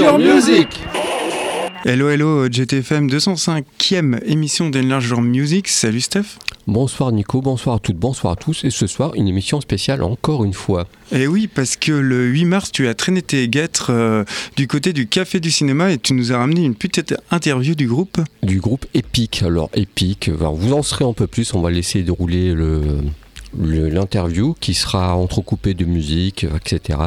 Music Hello, hello, GTFM 205e émission d'Enlarge Music. Salut Steph. Bonsoir Nico, bonsoir à toutes, bonsoir à tous. Et ce soir, une émission spéciale encore une fois. Et eh oui, parce que le 8 mars, tu as traîné tes guêtres euh, du côté du Café du Cinéma et tu nous as ramené une petite interview du groupe. Du groupe Epic. Alors Epic, vous en serez un peu plus, on va laisser dérouler le l'interview qui sera entrecoupée de musique, etc.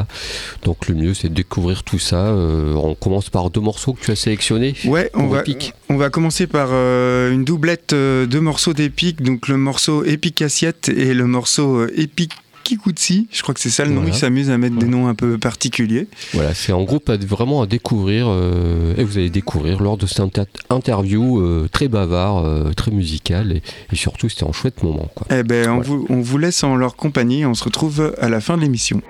Donc le mieux c'est de découvrir tout ça. Euh, on commence par deux morceaux que tu as sélectionnés. Ouais, on va, on va commencer par euh, une doublette euh, de morceaux d'Epic, donc le morceau Epic Assiette et le morceau Epic Kikutsi, je crois que c'est ça le nom, ils s'amusent à mettre des noms un peu particuliers. Voilà, c'est en groupe vraiment à découvrir, euh, et vous allez découvrir lors de cette interview euh, très bavard, euh, très musical, et, surtout c'était un chouette moment. Quoi. Eh ben, on, vous, on vous laisse en leur compagnie, on se retrouve à la fin de l'émission.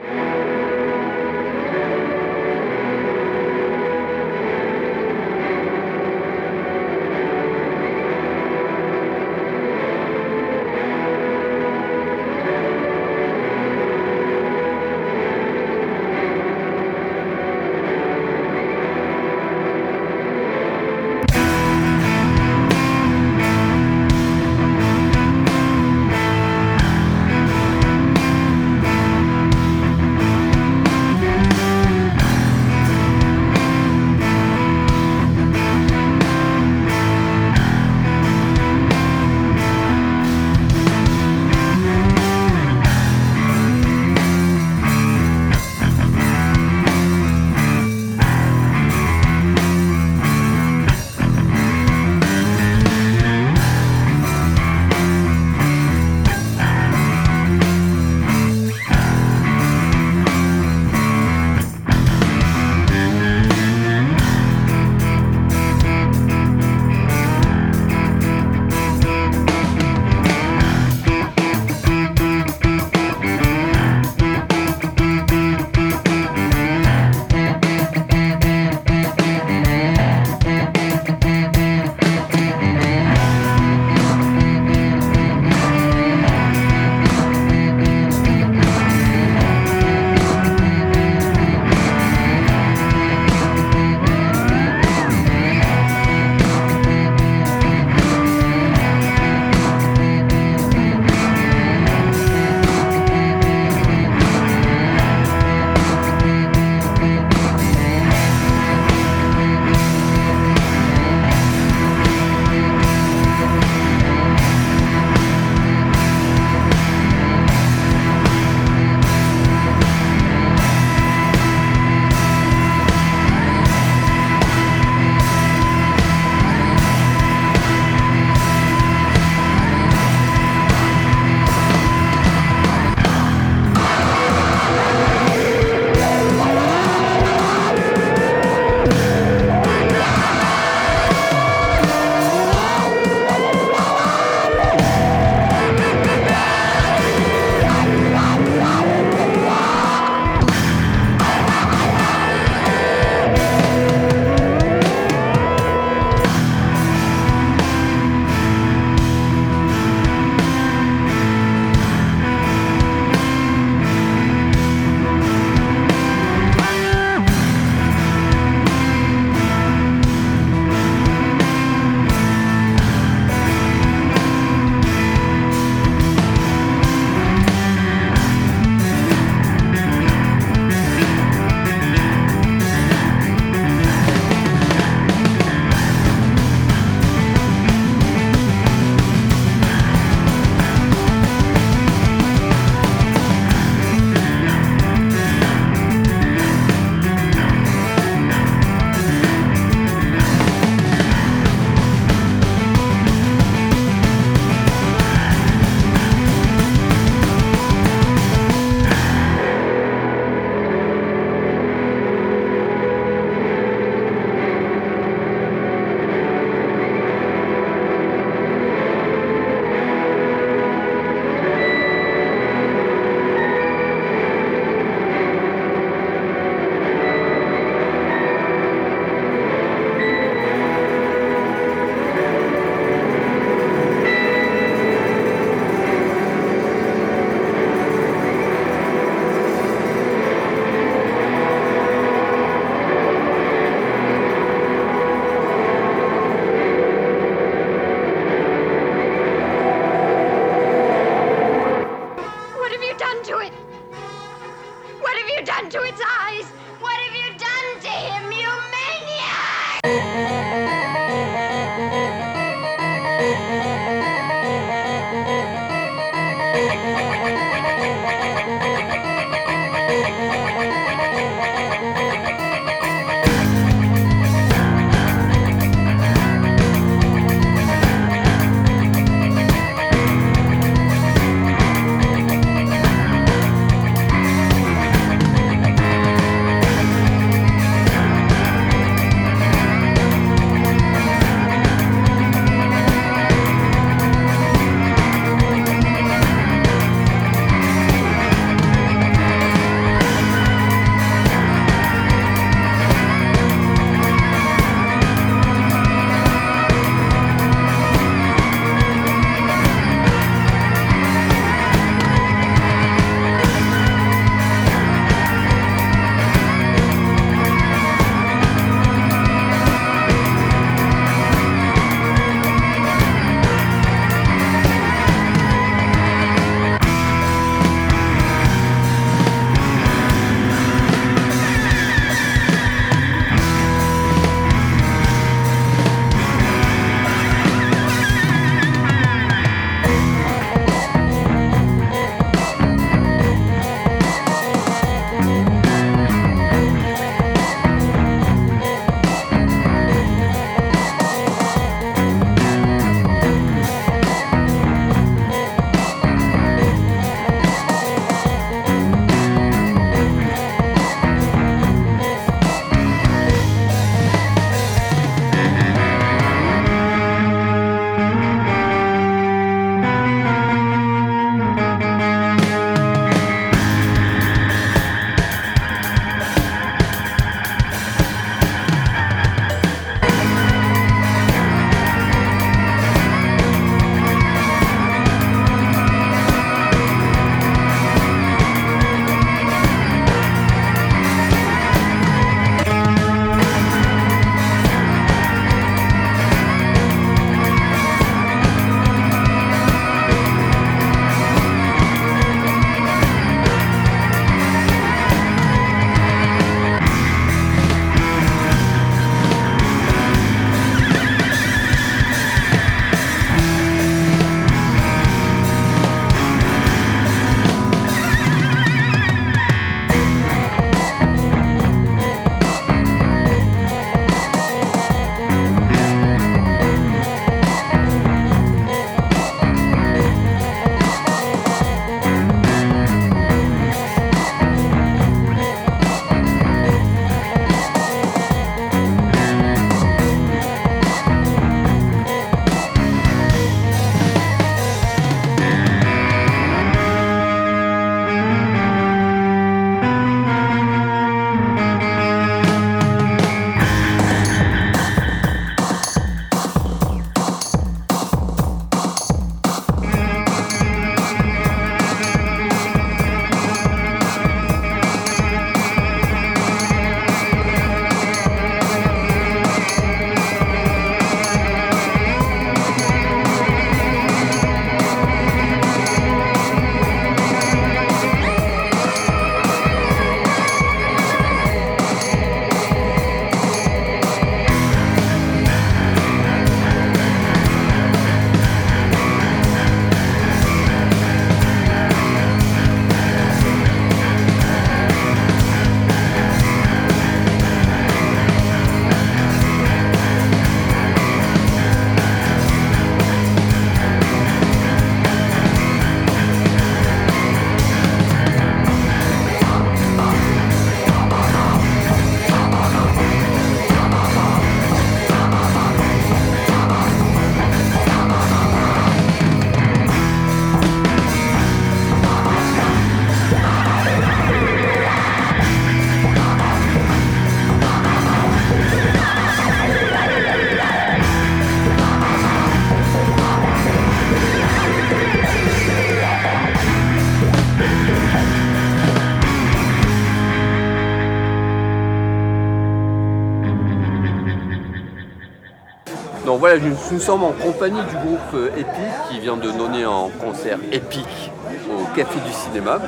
Nous sommes en compagnie du groupe euh, Epic qui vient de donner un concert épique au Café du Cinéma.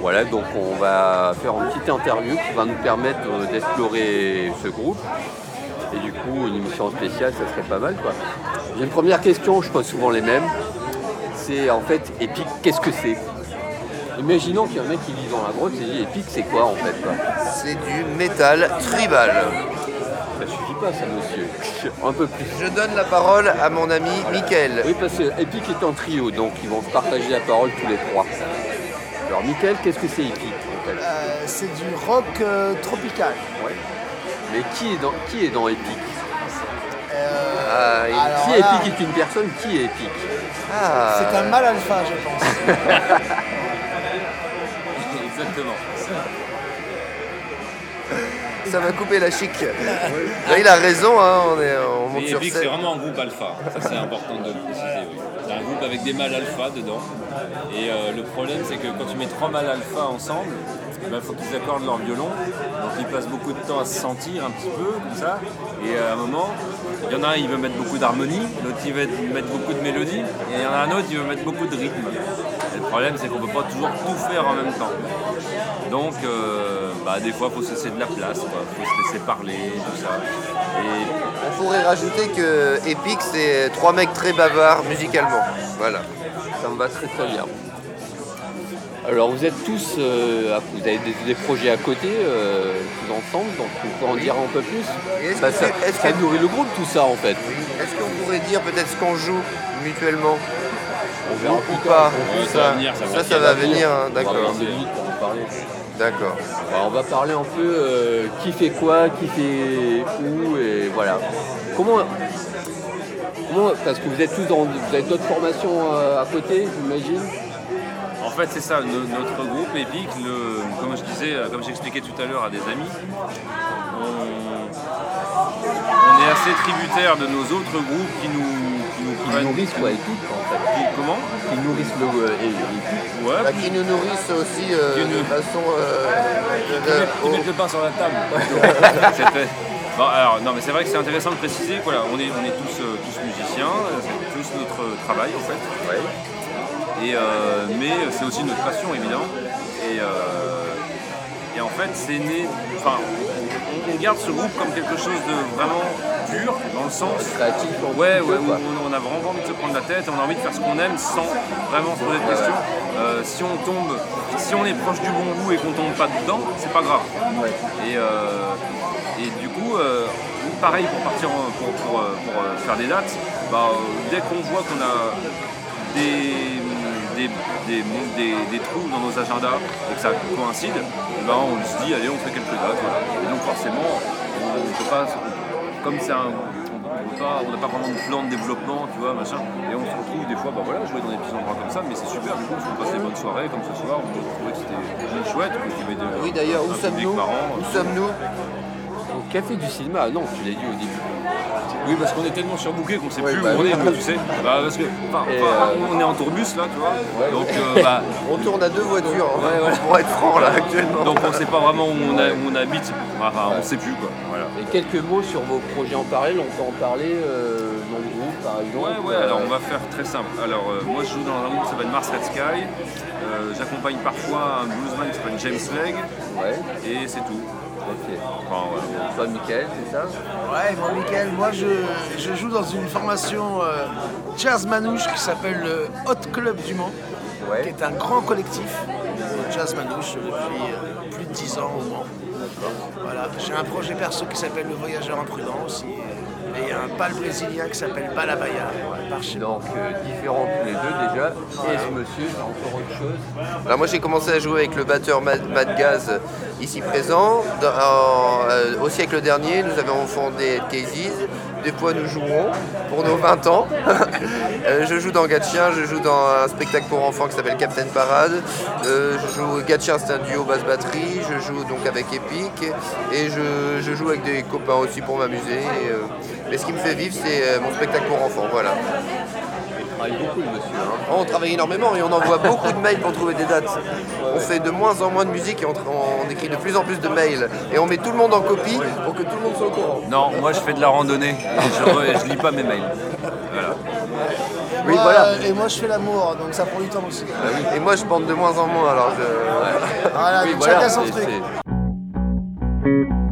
Voilà, donc on va faire une petite interview qui va nous permettre euh, d'explorer ce groupe. Et du coup, une émission spéciale, ça serait pas mal quoi. J'ai une première question, je pose souvent les mêmes. C'est en fait, Epic, qu'est-ce que c'est? Imaginons qu'il y a un mec qui vit dans la grotte et dit Epic, c'est quoi en fait C'est du métal tribal. Ça suffit pas ça, monsieur. Un peu plus. Je donne la parole à mon ami Mickaël. Oui, parce que Epic est en trio, donc ils vont partager la parole tous les trois. Alors, Mickaël, qu'est-ce que c'est Epic en fait Euh, c'est du rock euh, tropical. Mais qui est dans, qui est dans Epic? Euh, Ah, Si là, Epic est une personne, qui est Epic? Ah, c'est un mal alpha, je pense. Exactement. Ça m'a coupé la chic. Là, il a raison, hein, on, est, on monte sur c'est vraiment un groupe alpha. Ça, c'est important de le préciser. Oui. C'est un groupe avec des mâles alpha dedans. Et euh, le problème, c'est que quand tu mets trois mâles alpha ensemble, il faut qu'ils accordent leur violon. Donc ils passent beaucoup de temps à se sentir un petit peu, comme ça. Et euh, à un moment, il y en a un, il veut mettre beaucoup d'harmonie, l'autre, il veut mettre beaucoup de mélodie. Et il y en a un autre, il veut mettre beaucoup de rythme. Le problème, c'est qu'on ne peut pas toujours tout faire en même temps. Donc, euh, bah, des fois, il faut se laisser de la place, il faut se laisser parler, tout ça. Et On pourrait rajouter que Epic, c'est trois mecs très bavards musicalement. Voilà. Ça me va très très bien. Alors vous êtes tous, euh, vous avez des, des projets à côté, euh, tous ensemble, donc vous pouvez en dire un peu plus. Est-ce Bah, que ça, c'est- est-ce ça que- nourrit le groupe tout ça en fait. Est-ce qu'on pourrait dire peut-être ce qu'on joue mutuellement? On verra plus tard. ça va venir, ça va ça, venir. va venir, hein, On va avoir d'accord. D'accord. Bah, on va parler un peu euh, qui fait quoi, qui fait où et voilà. Comment, comment parce que vous êtes tous dans, vous avez d'autres formations euh, à côté, j'imagine. En fait, c'est ça, no- notre groupe Epic, le, comme je disais, euh, comme j'expliquais tout à l'heure à des amis, on, on est assez tributaire de nos autres groupes qui nous, qui nous Qui prennent. nourrissent quoi, Epic en fait. qui- comment Qui nourrissent le euh, et- Epic. Ouais, Bah, qui nous nourrissent aussi euh, de nous- façon. euh, qui de- mettent, le pain sur la table. Bon, alors, non, mais c'est vrai que c'est intéressant de préciser, voilà, on est, on est tous, euh, tous musiciens, euh, c'est tous notre travail en fait. Et, euh, mais c'est aussi notre passion évidemment. Et, euh, et en fait, c'est né. Enfin, on, garde ce groupe comme quelque chose de vraiment pur, dans le sens. Créatif, Ouais, ouais, où on, on a vraiment envie de se prendre la tête, on a envie de faire ce qu'on aime sans vraiment se poser de questions. Euh, si on tombe, si on est proche du bon goût et qu'on tombe pas dedans, c'est pas grave. Et, euh, et du coup, euh, pareil pour partir en- pour, pour, pour, faire des dates, bah, dès qu'on voit qu'on a des, des, des, des- des trous dans nos agendas et que ça coïncide, eh ben, on se dit allez on fait quelques dates. voilà. Et donc forcément, on ne peut pas, comme c'est un. on On n'a pas vraiment de plan de développement, tu vois, machin. Et on se retrouve des fois, bah voilà, jouer dans des petits endroits comme ça, mais c'est super, du coup, qu'on passe des bonnes soirées, comme ce soir, on trouvait que c'était chouette, qu'il y avait de- Oui, d'ailleurs, où sommes-nous? Où sommes-nous? Au café du cinéma, non, tu l'as dit au début. Oui, parce qu'on est tellement surbookés qu'on sait Ouais, plus bah où on est, tu sais. Bah, parce que, enfin, euh, on est en tourbus là, tu vois. Donc, euh, bah, On tourne à deux voitures, hein, Ouais, voilà. pour être franc là actuellement. donc on sait pas vraiment où on, a- où on habite. Enfin, on sait plus quoi. Voilà. Et quelques mots sur vos projets en parallèle, on peut en parler euh, dans le groupe par exemple. Ouais, ouais, alors on va faire très simple. Alors, euh, moi je joue dans un groupe qui s'appelle Mars Red Sky. Euh, J'accompagne parfois un bluesman qui s'appelle James Legg. Ouais, Et c'est tout. Ok. Enfin, voilà. Toi, Michael, c'est ça? Ouais, bon, Mickaël, moi je, je joue dans une formation euh, jazz manouche qui s'appelle le Hot Club du Mans, qui est un grand collectif de jazz manouche depuis euh, plus de 10 ans au Mans. Voilà, j'ai un projet perso qui s'appelle Le Voyageur imprudent aussi, et un pal brésilien qui s'appelle Balabaya, Donc, euh, différents tous les deux déjà. Et ce monsieur, encore autre chose? Alors moi j'ai commencé à jouer avec le batteur Mad, Mad Gaz ici présent. Euh, au siècle dernier, nous avons fondé Casey's. Des fois nous jouerons pour nos 20 ans. Euh, je joue dans Gatchien, je joue dans un spectacle pour enfants qui s'appelle Captain Parade. Euh, je joue Gatchien, c'est un duo basse batterie. Je joue donc avec Epic et je, joue avec des copains aussi pour m'amuser. Mais ce qui me fait vivre, c'est mon spectacle pour enfants. Voilà. Il travaille beaucoup, le monsieur. hein. Oh, On travaille énormément et on envoie beaucoup de mails pour trouver des dates. On fait de moins en moins de musique et on, écrit de plus en plus de mails. Et on met tout le monde en copie pour que tout le monde soit au courant. Non, moi je fais de la randonnée et je, re- je lis pas mes mails. Voilà. Oui, moi, voilà. euh, Et moi, je fais l'amour, donc ça prend du temps aussi. Et moi, je bande de moins en moins, alors je... Voilà, Oui, donc voilà, chacun son c'est- truc. c'est-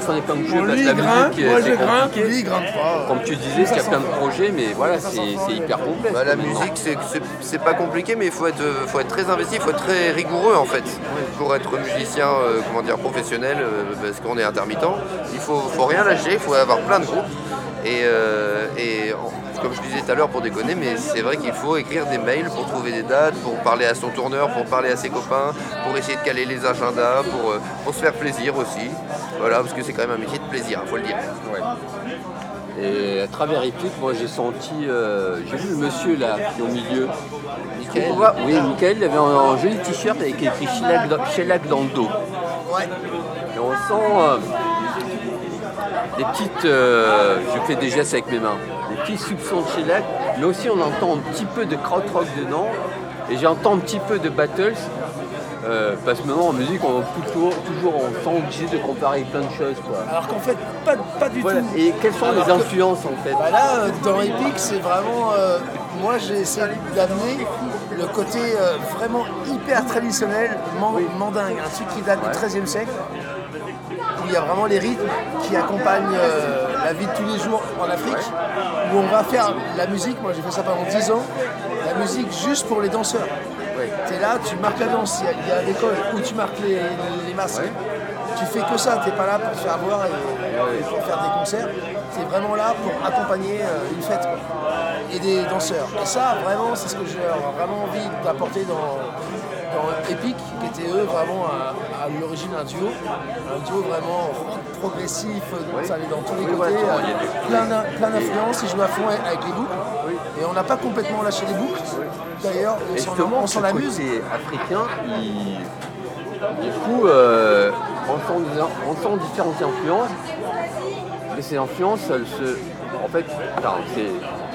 Son jeu Parce que la musique, moi je grimpe, compliqué. lui il grimpe pas. Comme tu disais, il y a plein de projets, mais voilà, c'est hyper complexe. Bah, la musique, c'est- pas compliqué, mais il faut être, faut être très investi, il faut être très rigoureux en fait. Pour être musicien euh, comment dire, professionnel, euh, parce qu'on est intermittent, il faut, faut rien lâcher, il faut avoir plein de groupes. Et, euh, et en- comme je disais tout à l'heure pour déconner, mais c'est vrai qu'il faut écrire des mails pour trouver des dates, pour parler à son tourneur, pour parler à ses copains, pour essayer de caler les agendas, pour, euh, pour se faire plaisir aussi. Voilà, parce que c'est quand même un métier de plaisir, il faut le dire. Et à travers Epic, moi j'ai senti, euh, j'ai vu le monsieur là, qui est au milieu. Michael Oui, Michael, il avait un, un joli t-shirt avec écrit Shellac dans, Shellac dans le dos. Ouais. Et on sent, euh, des petites. euh, je fais des gestes avec mes mains. Des petits soupçons de shellac, mais aussi on entend un petit peu de krautrock dedans. Et j'entends un petit peu de battles. euh, parce que maintenant en musique, on est toujours, toujours on sent obligé de comparer plein de choses. Quoi. Alors qu'en fait, pas, pas du Voilà. tout. Et quelles sont Alors les que- influences en fait? Bah là, euh, dans Epic, c'est vraiment. euh, moi, j'ai essayé d'amener le côté vraiment hyper traditionnel, man- mandingue, un truc qui date du XIIIe siècle, où il y a vraiment les rythmes qui accompagnent la vie de tous les jours en Afrique, où on va faire la musique. Moi, j'ai fait ça pendant 10 ans, la musique juste pour les danseurs. Tu es là, tu marques la danse, il y a- codes où tu marques les, les masques. Tu fais que ça, tu n'es pas là pour te faire voir et, et pour faire des concerts. Tu es vraiment là pour accompagner euh, une fête quoi. et des danseurs. Et ça, vraiment, c'est ce que j'ai vraiment envie d'apporter dans, dans Epic, qui était eux vraiment à, à l'origine un duo. Un duo vraiment rock progressif, ça allait dans tous les Oui, côtés, voilà, euh, il plein d'in- plein d'influences, ils jouent à fond avec les boucles. Et on n'a pas complètement lâché les boucles. D'ailleurs, on s'en- justement, on ce s'en amuse. côté africain, il... du coup, euh, on, sent, différentes influences, mais ces influences, elles se... En fait, c'est...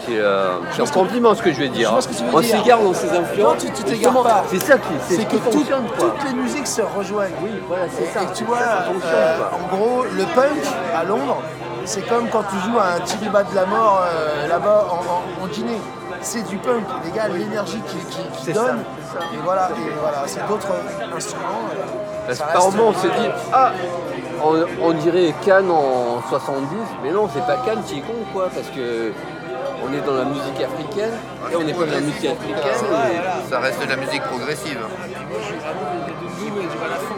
C'est euh, un que- compliment ce que je vais dire. Je ce que on s'égare dans ces influences. Non, tu t'égares pas. C'est ça qui, c'est C'est ce que qui tout- fonctionne, quoi. toutes les musiques se rejoignent. Oui, voilà, c'est ça. et tu vois, euh, en gros, le punk à Londres, c'est comme quand tu joues à un Tiriba de la mort euh, là-bas en, en- en Guinée. C'est du punk, les gars, l'énergie qu'ils qui, qui ça, donnent. ça. Et voilà, et voilà c'est d'autres instruments. euh, Parce que par moment, on se dit, ah, on, on dirait Cannes en 70, mais non, c'est pas Cannes, tu es con, quoi, parce que on est dans la musique africaine, et on est pas dans la musique africaine. et- Ça reste de la musique progressive. Moi, je suis vraiment des et du balafon.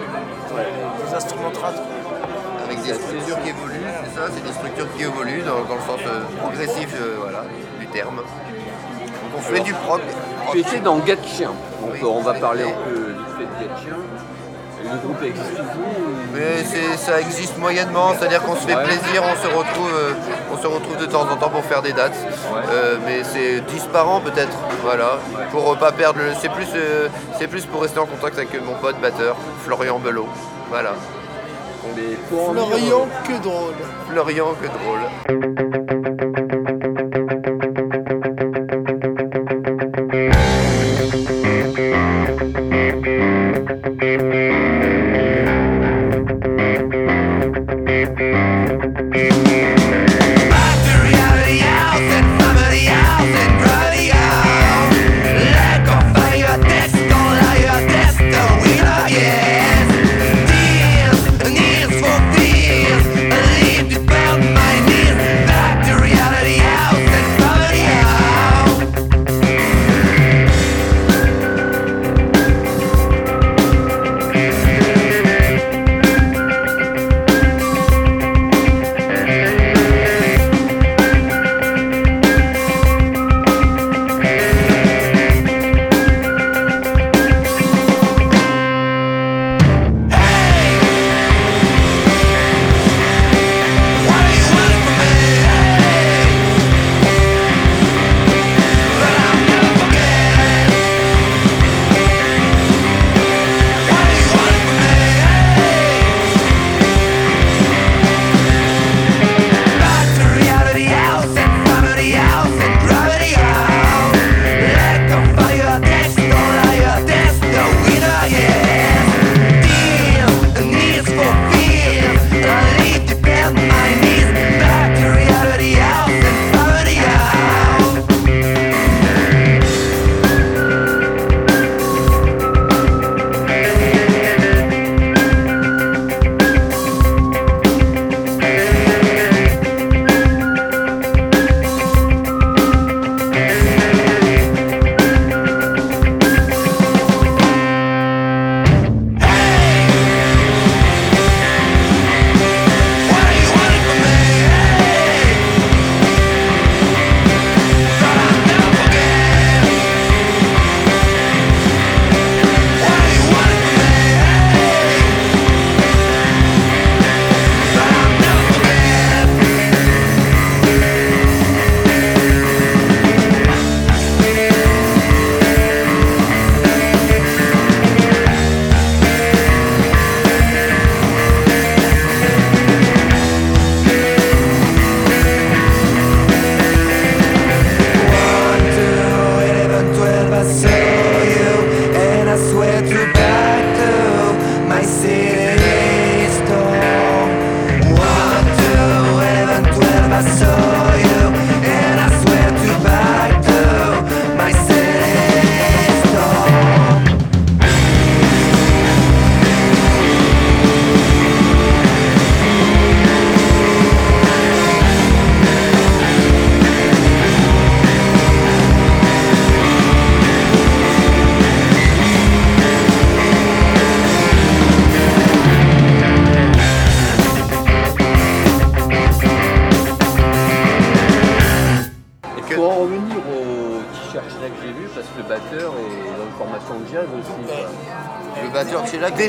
Avec des structures qui évoluent, c'est ça, c'est des structures qui évoluent dans, dans le sens euh, progressif euh, voilà, du terme. Donc on fait du prog. Tu étais dans Gatchien, donc Oui, on va parler un peu vite fait de Gatchien. Le groupe existe Mais c'est- ça existe moyennement, c'est-à-dire qu'on se fait Ouais. plaisir, on se retrouve, euh, on se retrouve de temps en temps pour faire des dates. Euh, mais c'est 10 par an peut-être, voilà. Pour pas perdre le. C'est plus, euh, c'est plus pour rester en contact avec mon pote batteur, Florian Belot. Voilà. Pour Florian, que drôle. Florian, que drôle.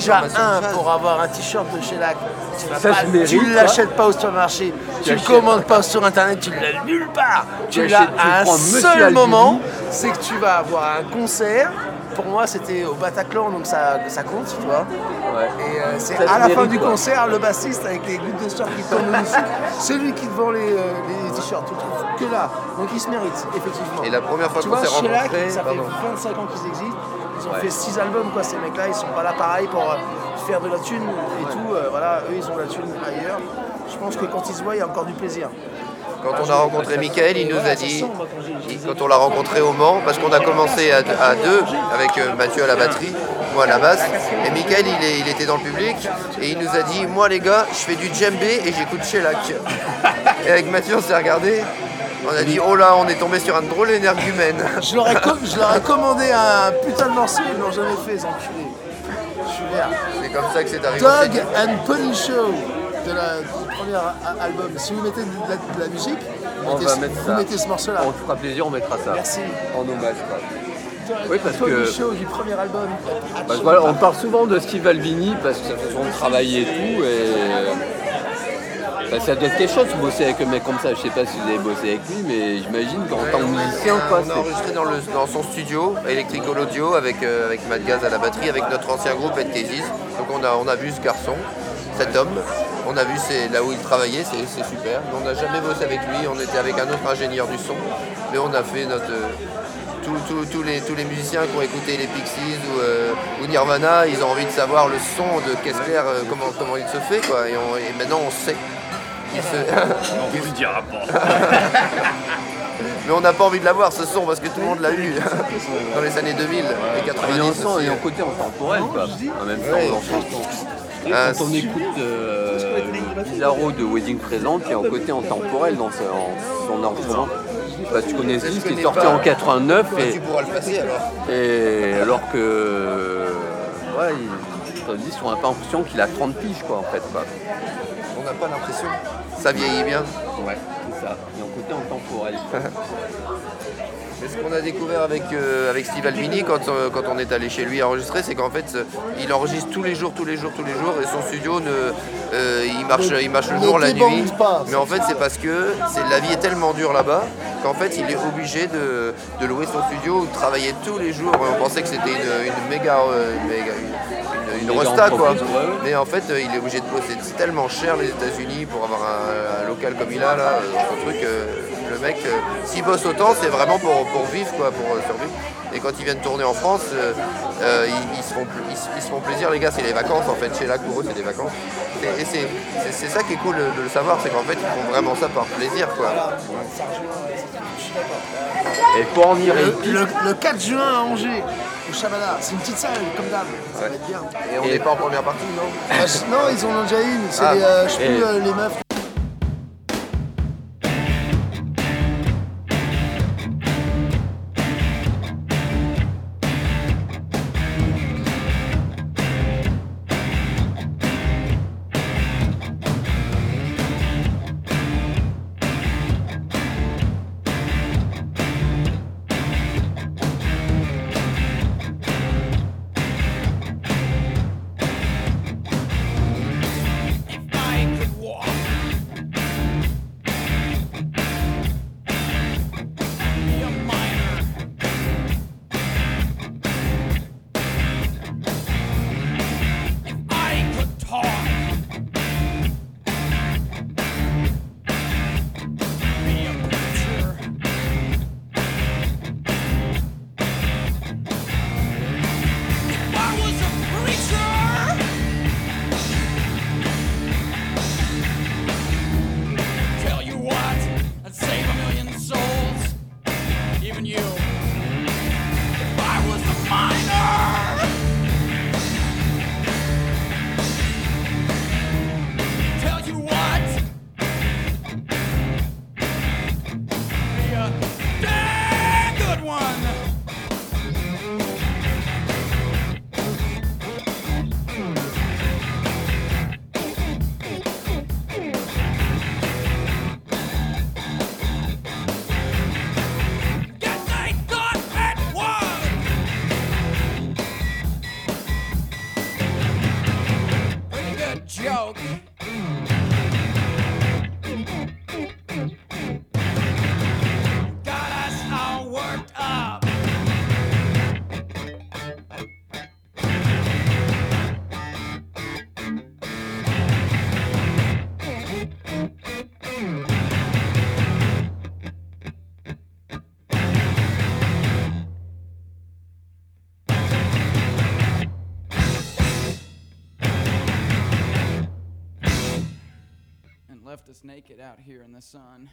Déjà, un, pour avoir un t-shirt de je mérite, tu ne l'achètes pas au supermarché, tu ne commandes pas sur internet, tu ne l'as nulle part. Tu l'as à un seul moment, c'est que tu vas avoir un concert. Pour moi, c'était au Bataclan, donc ça, ça compte, tu vois. Ouais. Et euh, c'est à la fin du quoi. concert, le bassiste avec les gouttes de sueur qui dessus, c'est lui qui te vend les, euh, les t-shirts. Tu trouves que là. Donc il se mérite, effectivement. Et la première fois qu'on s'est rencontrés, ça fait pardon. 25 ans qu'ils existent. Ils ont Ouais. fait 6 albums, quoi, ces mecs-là. Ils sont pas là pareil pour euh, faire de la thune et tout. euh, voilà, eux, ils ont de la thune ailleurs. Je pense que quand ils se voient, il y a encore du plaisir. Quand on a rencontré Michael, il nous a dit, quand on l'a rencontré au Mans, parce qu'on a commencé à, deux, avec euh, Mathieu à la batterie, moi à la basse, et Michael il, est- il était dans le public, et il nous a dit, moi les gars, je fais du djembé et j'écoute Shellac. Et avec Mathieu on s'est regardé, on a dit, oh là, on est tombé sur un drôle énergumène. Je leur, ai com- je leur ai commandé un putain de morceau, ils l'ont jamais fait, les enculés. Je suis vert. C'est comme ça que c'est arrivé. Dog and Pony Show de la, du premier album. Si vous mettez de la, de la musique, vous On mettez, va ce- mettre vous ça. mettez ce morceau-là. On te fera plaisir, on mettra ça. Merci. En hommage. quoi. Dog Oui, parce and Pony que- Show du premier album. Bah, voilà, on parle souvent de Steve Albini parce que sa façon de travailler et tout. Et, bah, ça doit être quelque chose de bosser avec un mec comme ça. Je sais pas si vous avez bossé avec lui, mais j'imagine qu'en tant que musicien, quoi, on a enregistré dans, le- dans son studio, Electrical Audio, avec, euh, avec Matt Gaz à la batterie, avec notre ancien groupe Ed Cases. Donc on a, on a vu ce garçon, cet homme, on a vu là où il travaillait, c'est super. Mais on n'a jamais bossé avec lui, on était avec un autre ingénieur du son, mais on a fait notre... euh, tous- les, tous les musiciens qui ont écouté les Pixies ou, euh, ou Nirvana, ils ont envie de savoir le son de Kessler, euh, comment, comment il se fait. Quoi. Et, on- et maintenant on sait. On vous dira pas. Mais on n'a pas envie de l'avoir ce son parce que tout le monde l'a eu dans les années 2000 et Il est 90. en son aussi. et en côté intemporel, quoi. En même temps, Ouais. son. Et Ah, quand on écoute euh, Bizarro de Wedding Present, il y a un côté intemporel dans son, son enregistrement. Bah, tu connais ce qui est sorti pas. en 89 Bah, et, tu pourras le passer alors. et alors que ouais, il, dans le disque, on n'a pas l'impression qu'il a 30 piges quoi en fait. Quoi. N'a pas l'impression. Ça vieillit bien. Ouais, c'est ça. Il y a un côté intemporel. Mais ce qu'on a découvert avec, euh, avec Steve Albini quand, euh, quand on est allé chez lui enregistrer, c'est qu'en fait, euh, il enregistre tous les jours, tous les jours, tous les jours, et son studio, ne, euh, il, marche, il marche le jour, la nuit. pas. Mais en fait, c'est parce que c'est, la vie est tellement dure là-bas qu'en fait, il est obligé de, de louer son studio ou de travailler tous les jours. On pensait que c'était une, une méga, euh, une, méga- une- une- resta, quoi. Mais en fait, euh, il est obligé de bosser. Tellement cher les États-Unis pour avoir un, un local comme il a là, euh, son truc. euh, mec, euh, s'il bosse autant, c'est vraiment pour, pour vivre, quoi, pour euh, survivre. Et quand ils viennent tourner en France, euh, euh, ils, ils se font, ils, se- ils se font plaisir, les gars, c'est les vacances en fait. Chez là, pour eux, c'est des vacances. Et, et c'est, c'est- c'est ça qui est cool de, de le savoir, c'est qu'en fait, ils font vraiment ça par plaisir, quoi. Et pour en venir Le, le- le 4 juin à Angers, au Chabana, c'est une petite salle comme d'hab, ça va être bien. Et on n'est pas en première partie, non? Bah, c- non, ils en ont déjà une, c'est Ah. les, euh, je sais Et- plus, euh, les meufs. son.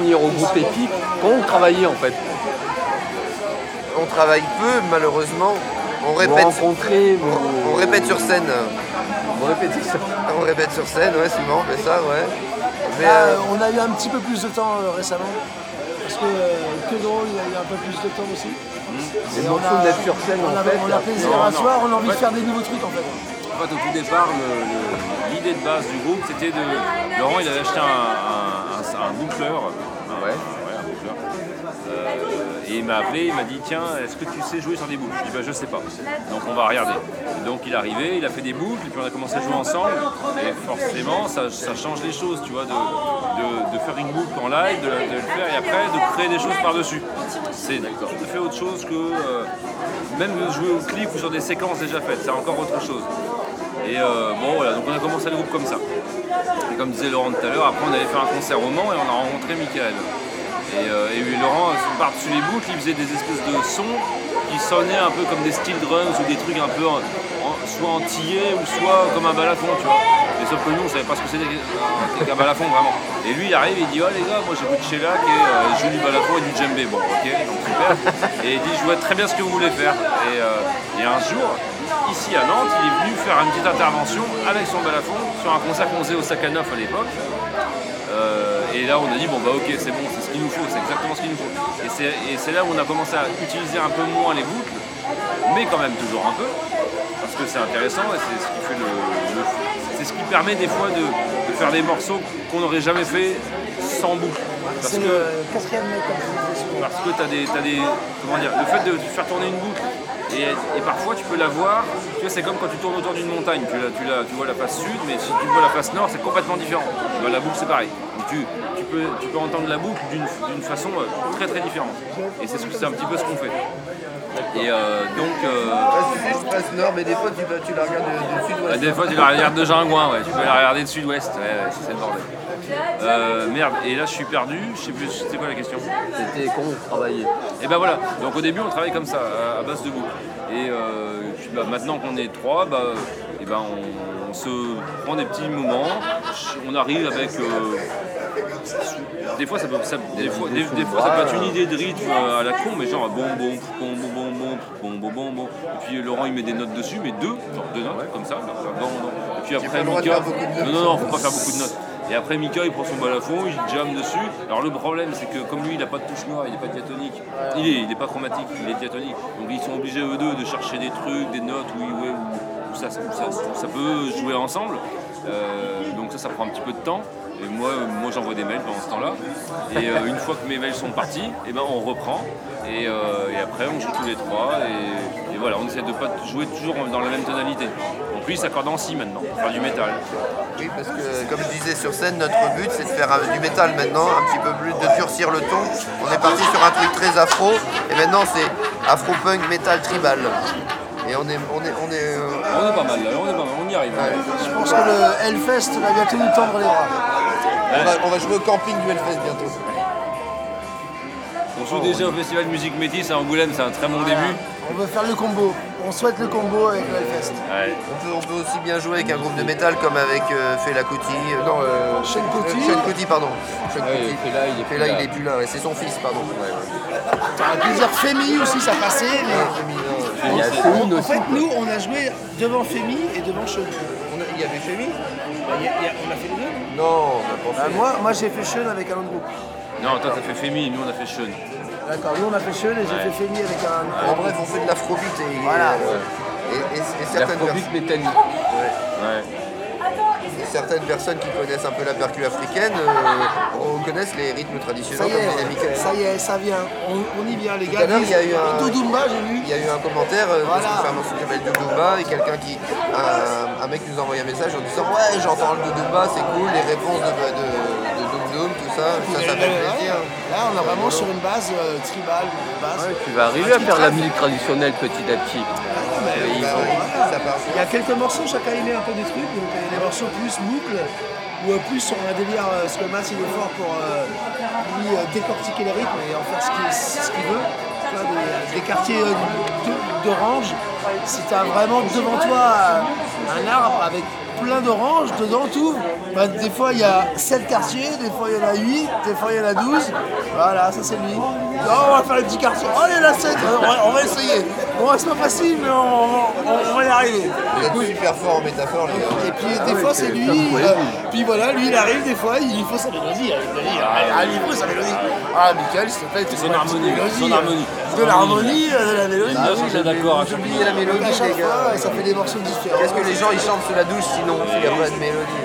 Pour en venir au groupe épique, comment vous travaillez en fait On travaille peu, malheureusement. On répète, Vous rencontrez, vous... on répète sur scène. vous répétez ça On répète sur scène, ouais, souvent, on fait ça, ouais. Mais Là, euh, on a eu un petit peu plus de temps euh, récemment. Parce que euh, que drôle, il y a eu un peu plus de temps aussi. Les Et on morceaux a- d'être sur scène on en a, fait. on a plaisir Non, à non. soir, on a envie En de faire des nouveaux trucs en fait. En fait, au tout départ, l'idée de base du groupe, c'était de. Laurent, il avait acheté un, un, un- boucleur. Un- Ouais. un boucleur. Euh, et il m'a appelé, il m'a dit Tiens, est-ce que tu sais jouer sur des boucles? Je dis Bah, je sais pas. Donc, on va regarder. Donc, il est arrivé, il a fait des boucles, et puis on a commencé à jouer ensemble. Et forcément, ça, ça change les choses, tu vois, de, de, de faire une boucle en live, de, de le faire, et après, de créer des choses par-dessus. C'est fait autre chose que. euh, même de jouer au clip ou sur des séquences déjà faites, c'est encore autre chose. Et euh, bon voilà, donc on a commencé le groupe comme ça. Et comme disait Laurent tout à l'heure, après on avait fait un concert au Mans et on a rencontré Michael. Et, euh, et lui, Laurent, par-dessus les boucles, il faisait des espèces de sons qui sonnaient un peu comme des steel drums ou des trucs un peu en- en- soit ou soit comme un balafon, tu vois. Et sauf que nous, on savait pas ce que c'était qu'un balafon vraiment. Et lui, il arrive et il dit Oh les gars, moi j'écoute Sheila qui est, euh, joue du balafon et du djembé. Bon, ok, donc super. Et il dit Je vois très bien ce que vous voulez faire. Et, euh, et un jour, ici à Nantes, il est venu faire une petite intervention avec son balafon sur un concert qu'on faisait au Sakhanov à l'époque. Euh, et là, on a dit, bon, bah ok, c'est bon, c'est ce qu'il nous faut, c'est exactement ce qu'il nous faut. Et c'est, là où on a commencé à utiliser un peu moins les boucles, mais quand même toujours un peu, parce que c'est intéressant et c'est ce qui fait le. le- c'est ce qui permet des fois de, de faire des morceaux qu'on n'aurait jamais fait sans boucle. Parce C'est que, le quatrième parce que tu as des. Comment dire Le fait de faire tourner une boucle, et, et parfois tu peux la voir, tu vois, c'est comme quand tu tournes autour d'une montagne, tu, la- tu, la- tu vois la face sud, mais si tu vois la face nord, c'est complètement différent. Bah, la boucle, c'est pareil. Tu, tu peux, tu peux entendre la boucle d'une façon euh, très très différente. Et c'est un petit peu ce qu'on fait. Et euh, donc. euh, nord, mais des fois tu, tu la regardes du, du bah, sud-ouest. des fois, tu la regardes de Jingouin, ouais. Tu peux la regarder de sud-ouest. Ouais, ouais, c'est le bordel. Euh, merde, et là je suis perdu, je sais plus, c'était quoi la question C'était comment vous travaillez Et ben voilà, donc au début on travaille comme ça, à, à base de boucle. Et euh, puis, bah, maintenant qu'on est trois, bah, et ben on, on se prend des petits moments, on arrive avec... euh, des fois, ça peut, ça- des fois, des, des fois, ça peut être une idée de rythme euh, à la con, mais genre bon bon bon bon bon bon bon bon bon bon. Et puis Laurent il met des notes dessus, mais deux, genre deux notes comme ça. bon, bon, bon. Et puis après notes. non non non, faut pas faire beaucoup de notes. Et après Mika il prend son balafon, il jamme dessus. Alors le problème c'est que comme lui il a pas de touche noire, il n'est pas diatonique, il est, il est pas chromatique, il est diatonique. Donc ils sont obligés eux deux de chercher des trucs, des notes où, où- où ça, ça, ça peut jouer ensemble. Euh, donc ça ça prend un petit peu de temps. Et moi, moi j'envoie des mails pendant ce temps-là. Et euh, une fois que mes mails sont partis, et ben on reprend. Et, euh, et après on joue tous les trois. Voilà, on essaie de pas jouer toujours dans la même tonalité. Donc lui il s'accorde en si maintenant, pour faire du métal. Oui, parce que comme je disais sur scène, notre but c'est de faire euh, du métal maintenant, un petit peu plus, de durcir le ton. On est parti sur un truc très afro, et maintenant c'est afro-punk metal tribal. Et on est, on est, on est, euh, On est pas mal là, on est pas mal, on y arrive. Je pense que le Hellfest va bientôt nous tendre les bras. on, va, on va jouer au camping du Hellfest bientôt. On joue déjà au festival Musique Métis à Angoulême, c'est un très bon début. On veut faire le combo. On souhaite le combo avec le Hellfest. Ouais. On peut, on peut aussi bien jouer avec un groupe de métal comme avec euh, Fela Kuti. euh, non, euh, Sean Kuti. euh, Kuti, pardon. Ouais, Kuti. Fela, il est plus Fela, là. il est plus là, ouais, c'est son fils, pardon. Ouais, ouais. Un plaisir Femi aussi, ça passait. mais- Il y a En aussi. fait, nous, on a joué devant Femi et devant Sean. On a- Il y avait Femi Il y a- il y a- on a fait les deux Non, on a pas Bah, fait. moi, moi j'ai fait Sean avec un autre groupe. Non, toi t'as fait Femi, nous on a fait Sean. D'accord, nous on a fait Sean et j'ai fait avec un. En bref, on fait de l'afrobeat et, Voilà. et, et- certaines, phobie pers- métallique. Ouais. et certaines personnes qui connaissent un peu la percu africaine euh, reconnaissent les rythmes Ça traditionnels y comme est, Michael. ça y est, ça vient. On, on y vient, les Tout gars. à il y a eu un- Dodumba, j'ai vu. Il y a eu un commentaire, euh, parce qu'on fait un morceau qui et quelqu'un qui. Un, un mec nous a envoyé un message en disant Ouais, j'entends le Dudumba, c'est cool, les réponses de, de, de Doom Doom, tout ça, ça, ça fait plaisir. Là, on est vraiment sur une base euh, tribale. Une base. Ouais, tu vas arriver à faire la musique traditionnelle petit à petit. Bah ça part. Il y a quelques morceaux, chacun y met un peu des trucs. Donc, il y a des morceaux plus boucles, ou euh, plus sur un délire, euh, parce que Mas il est fort pour euh, lui euh, décortiquer les rythmes et en faire ce qu'il ce veut. Des, des quartiers euh, d'orange. Si tu as vraiment devant toi euh, un arbre avec plein d'oranges dedans tout, des fois il y a 7 quartiers, des fois il y en a 8, des fois il y en a 12. Voilà, ça c'est lui. Non, on va faire les petits quartiers. Oh, il y en a 7, on va, on va essayer. Bon, c'est pas facile, mais on, on- on va y arriver. Vous êtes super fort en métaphore, les gars. Et puis des fois c'est lui, euh, puis voilà, lui il arrive des fois, il faut sa mélodie, dire, ah, il faut sa mélodie. Ah Michael, s'il te plaît, tu fais ma harmonie, harmonie. De l'harmonie, euh, de la mélodie. Ah oui, j'ai d'accord. à Vous chaque oubliez la mélodie, À chaque les gars. fois, ça fait des morceaux différents. Qu'est-ce que les gens ils chantent sous la douche sinon s'il n'y a pas de mélodie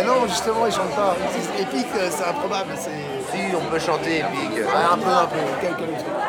Ah non, justement, ils chantent pas. Épique, c'est improbable. Si, on peut chanter épique. Ah, un peu, un peu, trucs.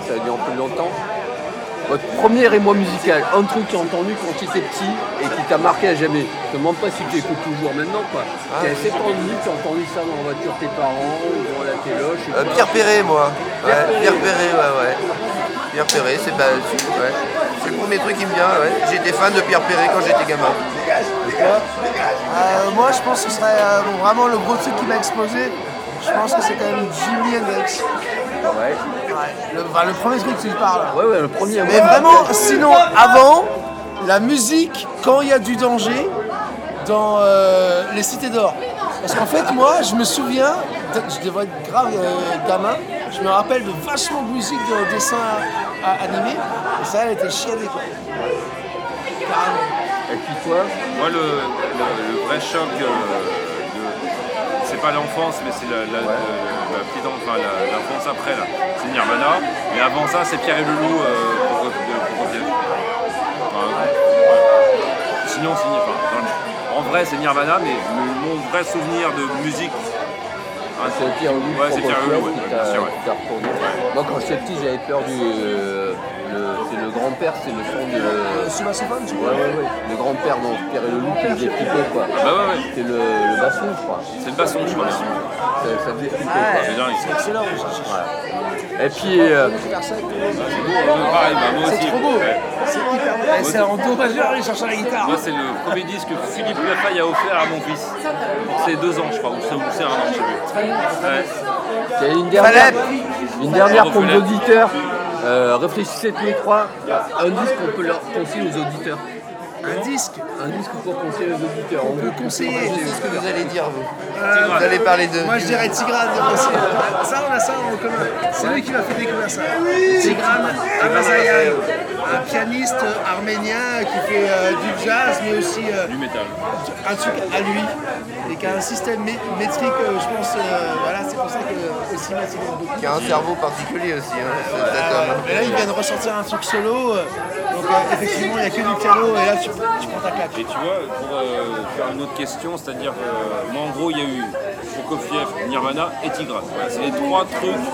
Trois, ça un peu longtemps. Votre premier émoi musical, un truc que tu as entendu quand tu étais petit et qui t'a marqué à jamais. Je te demande pas si tu écoutes toujours maintenant quoi. Ah. T'as 7 ans et demi, tu as entendu ça dans la voiture de tes parents ou dans la téloche. Euh. Pierre Perret, moi. Ouais, Pierre Perret. Pierre Perret, ouais, ouais. Pierre Perret, c'est pas, ouais. C'est le premier truc qui me vient, ouais. J'étais fan de Pierre Perret quand j'étais gamin. Euh, moi, je pense que ce serait euh, bon, vraiment le gros truc qui m'a explosé. Je pense que c'est quand même Jimi Hendrix. Ouais. Le, enfin, le premier truc que tu parles. Ouais, ouais, le premier. Mais vraiment, sinon, avant, la musique, quand il y a du danger, dans euh, les cités d'or. Parce qu'en fait, moi, je me souviens, je devrais être grave euh, gamin, je me rappelle de vachement de musique de dessins à- à- animés, et ça, elle était chiadée, quoi. Carrément. Et puis toi Moi, le, le- le vrai choc, euh, c'est pas l'enfance, mais c'est la, la petite en- enfin, l'enfance après, là. C'est Nirvana. Mais avant ça, c'est Pierre et le Loup euh, pour, de- pour. Enfin, ouais. Sinon, c'est enfin, en vrai, c'est Nirvana, mais mon vrai souvenir de musique. Hein, C'est Pierre Loup Ouais, c'est Pierre et le Loup, qui ouais, t'a retourné. Moi, quand j'étais petit, j'avais peur du. euh, le- c'est le grand-père, c'est le son de. Le soubassophones, tu Ouais, ouais, ouais. Le grand-père dans Pierre et le Loup qui faisait flipper, quoi. Bah ouais, ouais. C'est le, le basson, je crois. C'est le basson, je crois. Ça, ça faisait flipper, quoi. C'est dingue. c'est excellent. Ouais. Et puis, euh, Pareil, bah, moi aussi. C'est trop beau. Ouais. C'est hyper beau. Eh, C'est en do majeur, aller chercher la guitare. Moi, c'est le premier disque que Philippe Lafaille a offert à mon fils. Pour ses deux ans, je crois, ou c'est c'est un an, je sais plus. Ouais. il y a une dernière, une dernière pour nos auditeurs. Euh, réfléchissez tous les trois à un disque qu'on peut leur conseiller aux auditeurs. Un disque Un disque pour conseiller aux auditeurs. On peut conseiller. Je sais ce que vous allez dire, vous. Euh, Vous allez parler de. Moi je dirais Tigrane. Ça on a ça en commun. C'est lui qui m'a fait découvrir ça. Tigrane Amazayan, un pianiste arménien qui fait euh, du jazz mais aussi euh, Du métal. un truc à lui et qui a un système mé- métrique, euh, je pense, euh, voilà, c'est pour ça que aussi Mathilde beaucoup. Qui a un cerveau particulier aussi, hein, cet cet Euh, homme. mais là il vient de ressortir un truc solo, euh, euh, effectivement il n'y a que du piano et là tu, tu prends ta claque. Et tu vois, pour euh, faire une autre question, c'est-à-dire que euh, moi en gros il y a eu Prokofiev, Nirvana et Tigrane. Voilà, c'est les trois trucs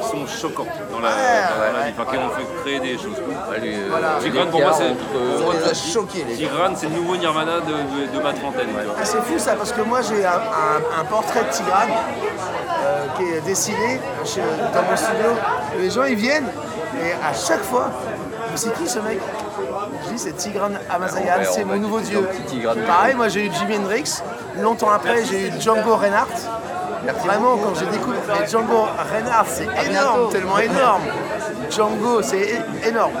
qui sont choquants dans la, dans la vie, enfin, qui ont fait créer des choses. Voilà. Tigrane pour moi c'est Entre- Ça les a choqués, les gars. Tigrane c'est le nouveau Nirvana de, de- de ma trentaine. tu vois. Ah, c'est fou ça parce que moi j'ai un, un- un portrait de Tigrane euh, qui est dessiné chez- dans mon studio. Et les gens ils viennent et à chaque fois, c'est qui ce mec Je dis c'est Tigrane Amazayan, c'est on mon nouveau dieu. Pareil, moi j'ai eu Jimi Hendrix. Longtemps après j'ai eu Django Reinhardt. Vraiment quand j'ai découvert Django Reinhardt c'est énorme, tellement énorme. Django c'est énorme.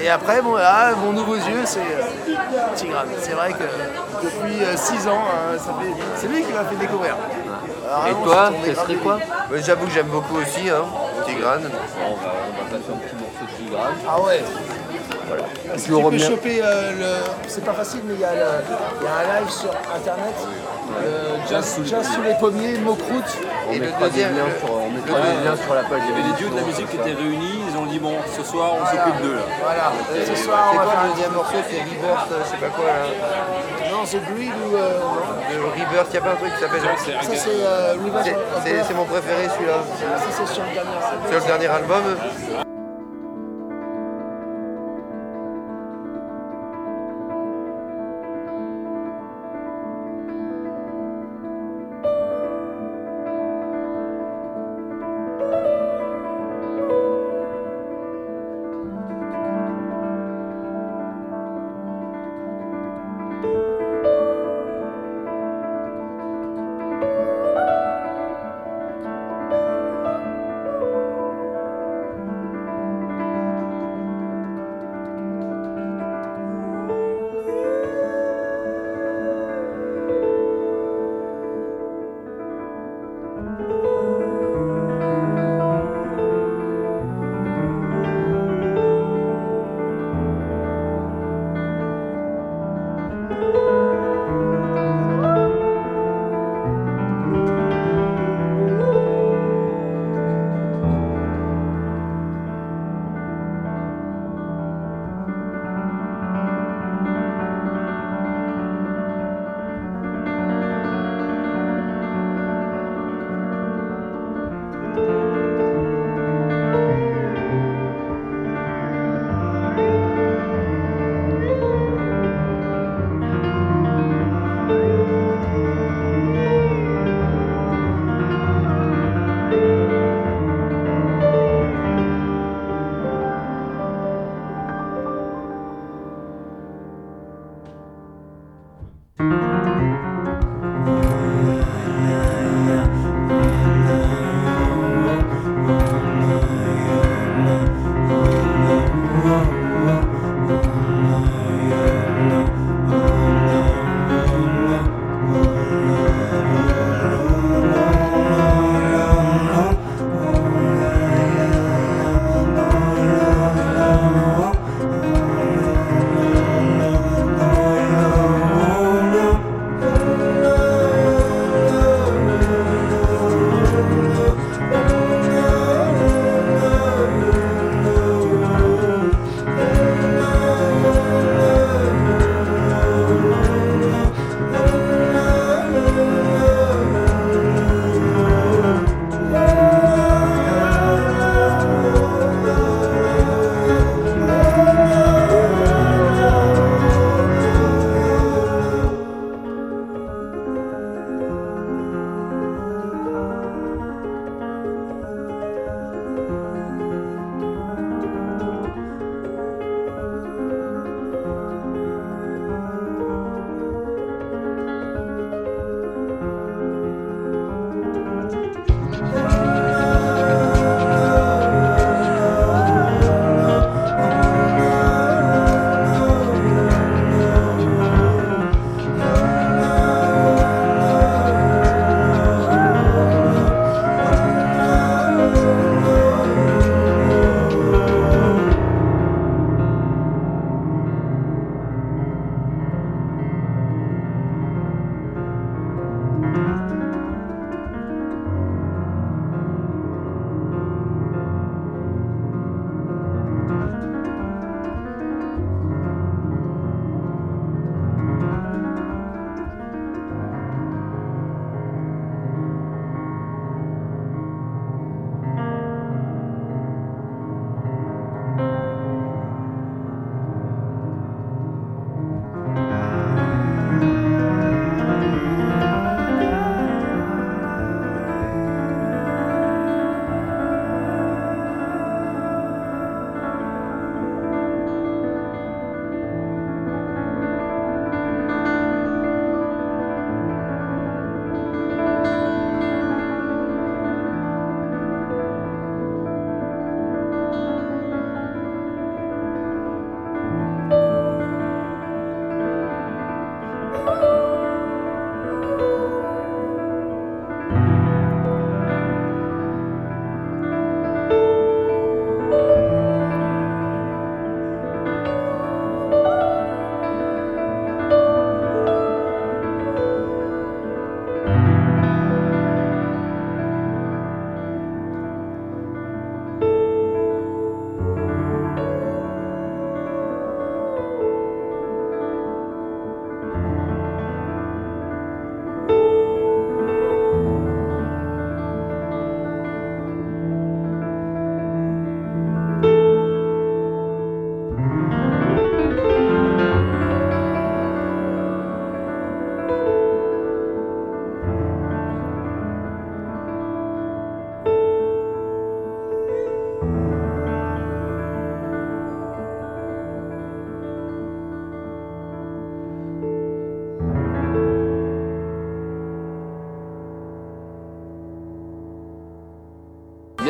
Et après, bon, là, mon nouveau dieu, c'est euh, Tigrane. C'est vrai que depuis 6 ans, euh, ça fait- c'est lui qui m'a fait découvrir. Alors, Et vraiment, toi, ce serait quoi J'avoue que j'aime beaucoup aussi, hein, Tigrane. Bon, on, va, on va passer un petit morceau de Tigrane. Ah ouais. Voilà. Tu peux choper euh, le. C'est pas facile, mais il y, a le- il y a un live sur internet. euh, Jazz, Jazz sous les pommiers, Mokrout. On Et le des liens, sur, on mettra des liens sur la page. Il y avait des dieux de la musique qui étaient réunis, ils ont dit bon ce soir on s'occupe d'eux là. Voilà. Ce soir, on va quoi faire le un deuxième morceau C'est Rebirth, je sais pas quoi là. C'est Greed ou. euh. De Rebirth, y a pas un truc qui s'appelle. C'est- Ça, c'est euh, of c'est mon préféré celui-là. Ça, c'est sur le dernier album. Sur le dernier album.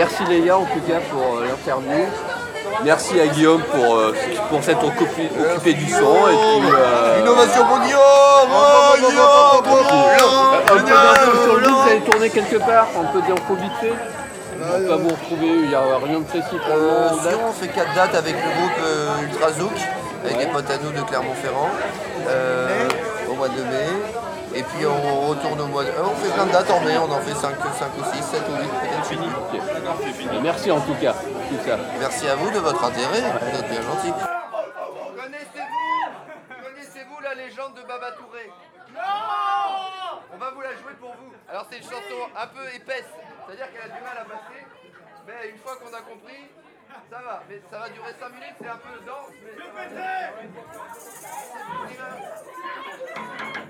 Merci Léa en tout cas pour euh, l'interview. Merci à Guillaume pour, euh, pour s'être occupé, occupé du son. Et puis, euh, Innovation pour Guillaume Oh, Guillaume euh, un peu d'infos sur lui, vous allez tourner quelque part, un peu d'infos vite fait. On va pas vous retrouver, il n'y a rien de précis pour le Euh, moment. on fait 4 dates avec le groupe euh, Ultra Zouk, avec des potes à nous de Clermont-Ferrand, euh, au mois de mai. Et puis on retourne au mois de... euh, on fait plein de dates en mai, on en fait 5, 5 ou 6, 7 ou 8 peut-être. Fini. Merci en tout cas. Tout ça. Merci à vous de votre intérêt, vous êtes bien gentil. Connaissez-vous Connaissez-vous la légende de Baba Touré? Non On va vous la jouer pour vous. Alors c'est une chanson un peu épaisse, c'est-à-dire qu'elle a du mal à passer, mais une fois qu'on a compris, ça va. Mais ça va durer 5 minutes, c'est un peu dense, mais... ça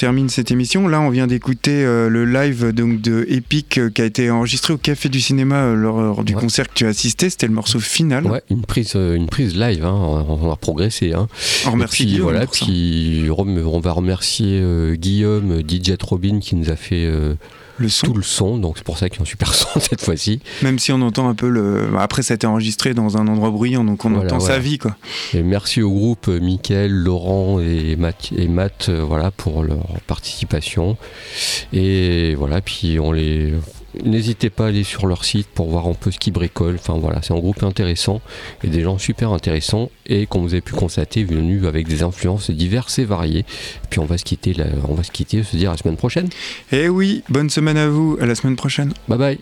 termine cette émission. Là, on vient d'écouter euh, le live donc, de Epic euh, qui a été enregistré au Café du Cinéma euh, lors du concert que tu as assisté. C'était le morceau final. Ouais, une prise, une prise live, hein, on on a progressé. Hein. On remercie puis, Guillaume voilà, pour puis on va remercier Guillaume, DJ Robin qui nous a fait le son. tout le son, donc c'est pour ça qu'il y a un super son cette fois-ci. Même si on entend un peu le. Après, ça a été enregistré dans un endroit bruyant, donc on Voilà, entend sa vie, quoi. Et merci au groupe euh, Mickaël, Laurent et Matt, et Matt euh, voilà, pour leur participation. Et voilà, puis on les. N'hésitez pas à aller sur leur site pour voir un peu ce qu'ils bricolent. Enfin voilà, c'est un groupe intéressant et des gens super intéressants et comme vous avez pu constater, venus avec des influences diverses et variées. Puis on va se quitter, là, on va se quitter, se dire à la semaine prochaine. Et oui, bonne semaine à vous, à la semaine prochaine. Bye bye.